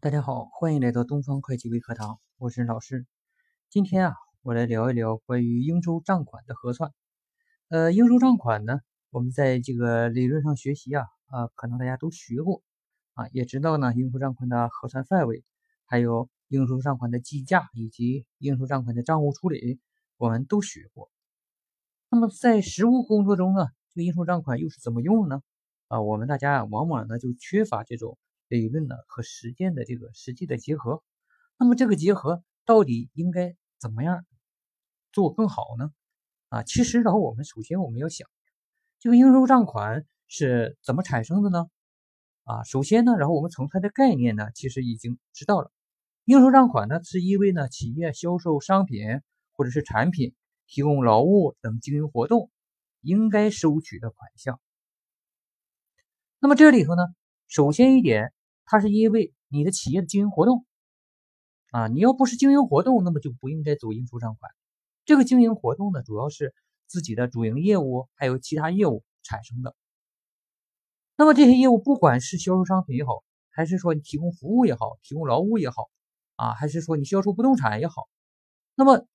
大家好，欢迎来到东方会计微课堂，我是老师。今天啊，我来聊一聊关于应收账款的核算。呃，应收账款呢，我们在这个理论上学习啊，啊，可能大家都学过啊，也知道呢，应收账款的核算范围，还有应收账款的计价以及应收账款的账务处理，我们都学过。那么在实务工作中呢，这个应收账款又是怎么用呢？啊，我们大家往往呢就缺乏这种。理论呢和实践的这个实际的结合，那么这个结合到底应该怎么样做更好呢？啊，其实然后我们首先我们要想，这个应收账款是怎么产生的呢？啊，首先呢，然后我们从它的概念呢，其实已经知道了，应收账款呢是因为呢企业销售商品或者是产品、提供劳务等经营活动应该收取的款项。那么这里头呢，首先一点。它是因为你的企业的经营活动啊，你要不是经营活动，那么就不应该走应收账款。这个经营活动呢，主要是自己的主营业务还有其他业务产生的。那么这些业务，不管是销售商品也好，还是说你提供服务也好，提供劳务也好，啊，还是说你销售不动产也好，那么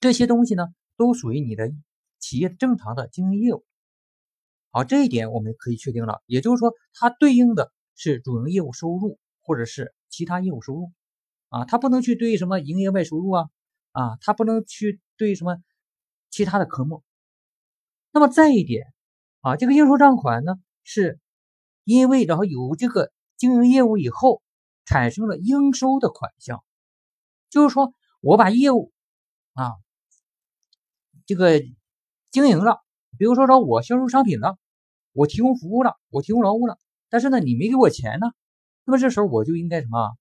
这些东西呢，都属于你的企业正常的经营业务。好，这一点我们可以确定了，也就是说，它对应的。是主营业务收入，或者是其他业务收入，啊，它不能去对什么营业外收入啊，啊，它不能去对什么其他的科目。那么再一点，啊，这个应收账款呢，是因为然后有这个经营业务以后产生了应收的款项，就是说我把业务啊这个经营了，比如说说我销售商品了，我提供服务了，我提供劳务了。但是呢，你没给我钱呢，那么这时候我就应该什么？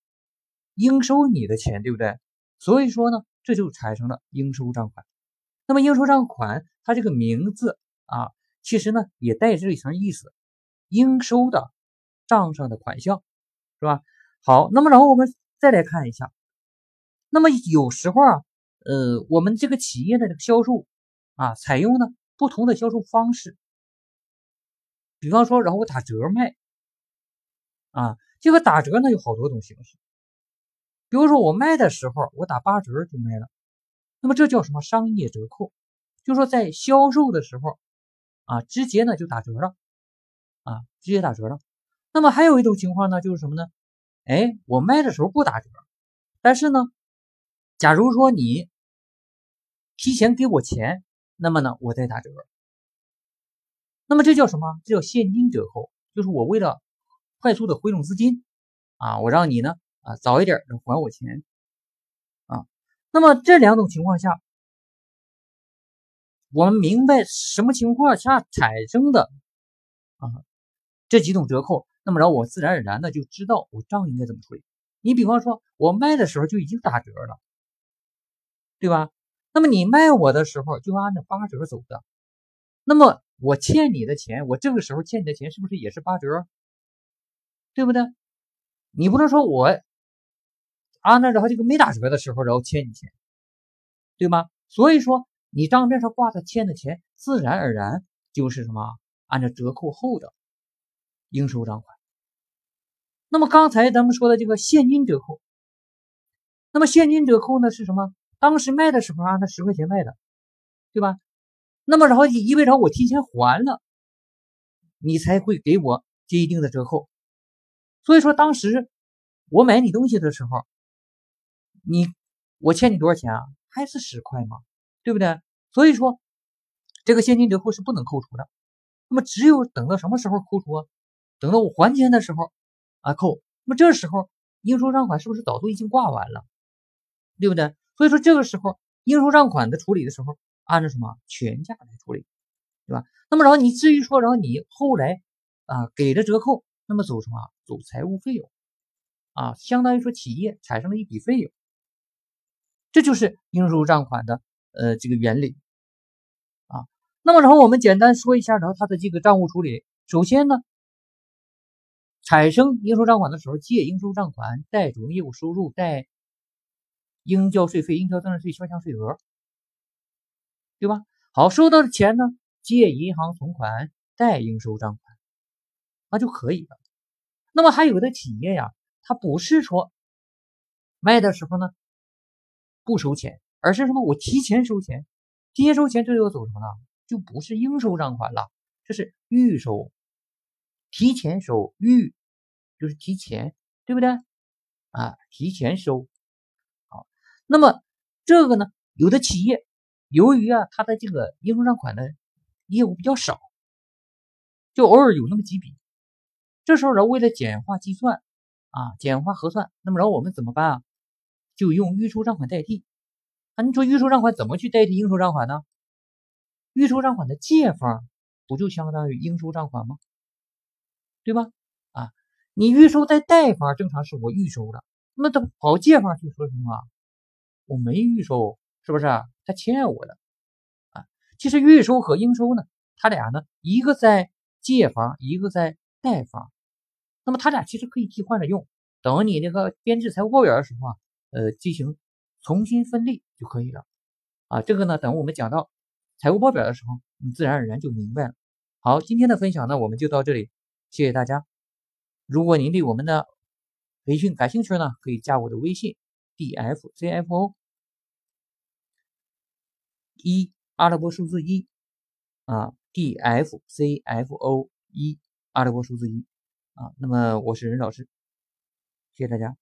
应收你的钱，对不对？所以说呢，这就产生了应收账款。那么应收账款，它这个名字啊，其实呢也带着一层意思，应收的账上的款项，是吧？好，那么然后我们再来看一下，那么有时候啊，呃，我们这个企业的这个销售啊，采用呢不同的销售方式，比方说，然后我打折卖。啊，这个打折呢有好多种形式，比如说我卖的时候我打八折就卖了，那么这叫什么商业折扣？就说在销售的时候啊，直接呢就打折了，啊，直接打折了。那么还有一种情况呢，就是什么呢？哎，我卖的时候不打折，但是呢，假如说你提前给我钱，那么呢我再打折。那么这叫什么？这叫现金折扣，就是我为了。快速的回笼资金啊，我让你呢啊早一点能还我钱啊。那么这两种情况下，我们明白什么情况下产生的啊这几种折扣，那么然后我自然而然的就知道我账应该怎么处理。你比方说，我卖的时候就已经打折了，对吧？那么你卖我的时候就按照八折走的，那么我欠你的钱，我这个时候欠你的钱是不是也是八折？对不对？你不能说我按那然后这个没打折的时候，然后欠你钱，对吗？所以说你账面上挂的欠的钱，自然而然就是什么？按照折扣后的应收账款。那么刚才咱们说的这个现金折扣，那么现金折扣呢是什么？当时卖的时候按照十块钱卖的，对吧？那么然后意味着我提前还了，你才会给我这一定的折扣。所以说，当时我买你东西的时候，你我欠你多少钱啊？还是十块吗？对不对？所以说，这个现金折扣是不能扣除的。那么，只有等到什么时候扣除啊？等到我还钱的时候啊扣。那么这时候应收账款是不是早都已经挂完了？对不对？所以说这个时候应收账款的处理的时候，按照什么全价来处理，对吧？那么然后你至于说，然后你后来啊给了折扣。那么走什么？走财务费用啊，相当于说企业产生了一笔费用，这就是应收账款的呃这个原理啊。那么然后我们简单说一下，然后它的这个账务处理。首先呢，产生应收账款的时候，借应收账款，贷主营业务收入，贷应交税费、应交增值税、销项税额，对吧？好，收到的钱呢，借银行存款，贷应收账款。那就可以了。那么还有的企业呀，它不是说卖的时候呢不收钱，而是什么？我提前收钱，提前收钱这就走什么了？就不是应收账款了，这是预收，提前收预就是提前，对不对？啊，提前收。好，那么这个呢，有的企业由于啊，它的这个应收账款的业务比较少，就偶尔有那么几笔。这时候，然后为了简化计算啊，简化核算，那么然后我们怎么办啊？就用预收账款代替。啊，你说预收账款怎么去代替应收账款呢？预收账款的借方不就相当于应收账款吗？对吧？啊，你预收在贷方正常是我预收了，那他跑借方去说什么？我没预收，是不是？他欠我的啊。其实预收和应收呢，他俩呢，一个在借方，一个在贷方，那么他俩其实可以替换着用。等你那个编制财务报表的时候啊，呃，进行重新分类就可以了啊。这个呢，等我们讲到。财务报表的时候，你自然而然就明白了。好，今天的分享呢，我们就到这里，谢谢大家。如果您对我们的培训感兴趣呢，可以加我的微信 d f c f o 一阿拉伯数字一啊 d f c f o 一阿拉伯数字一啊。那么我是任老师，谢谢大家。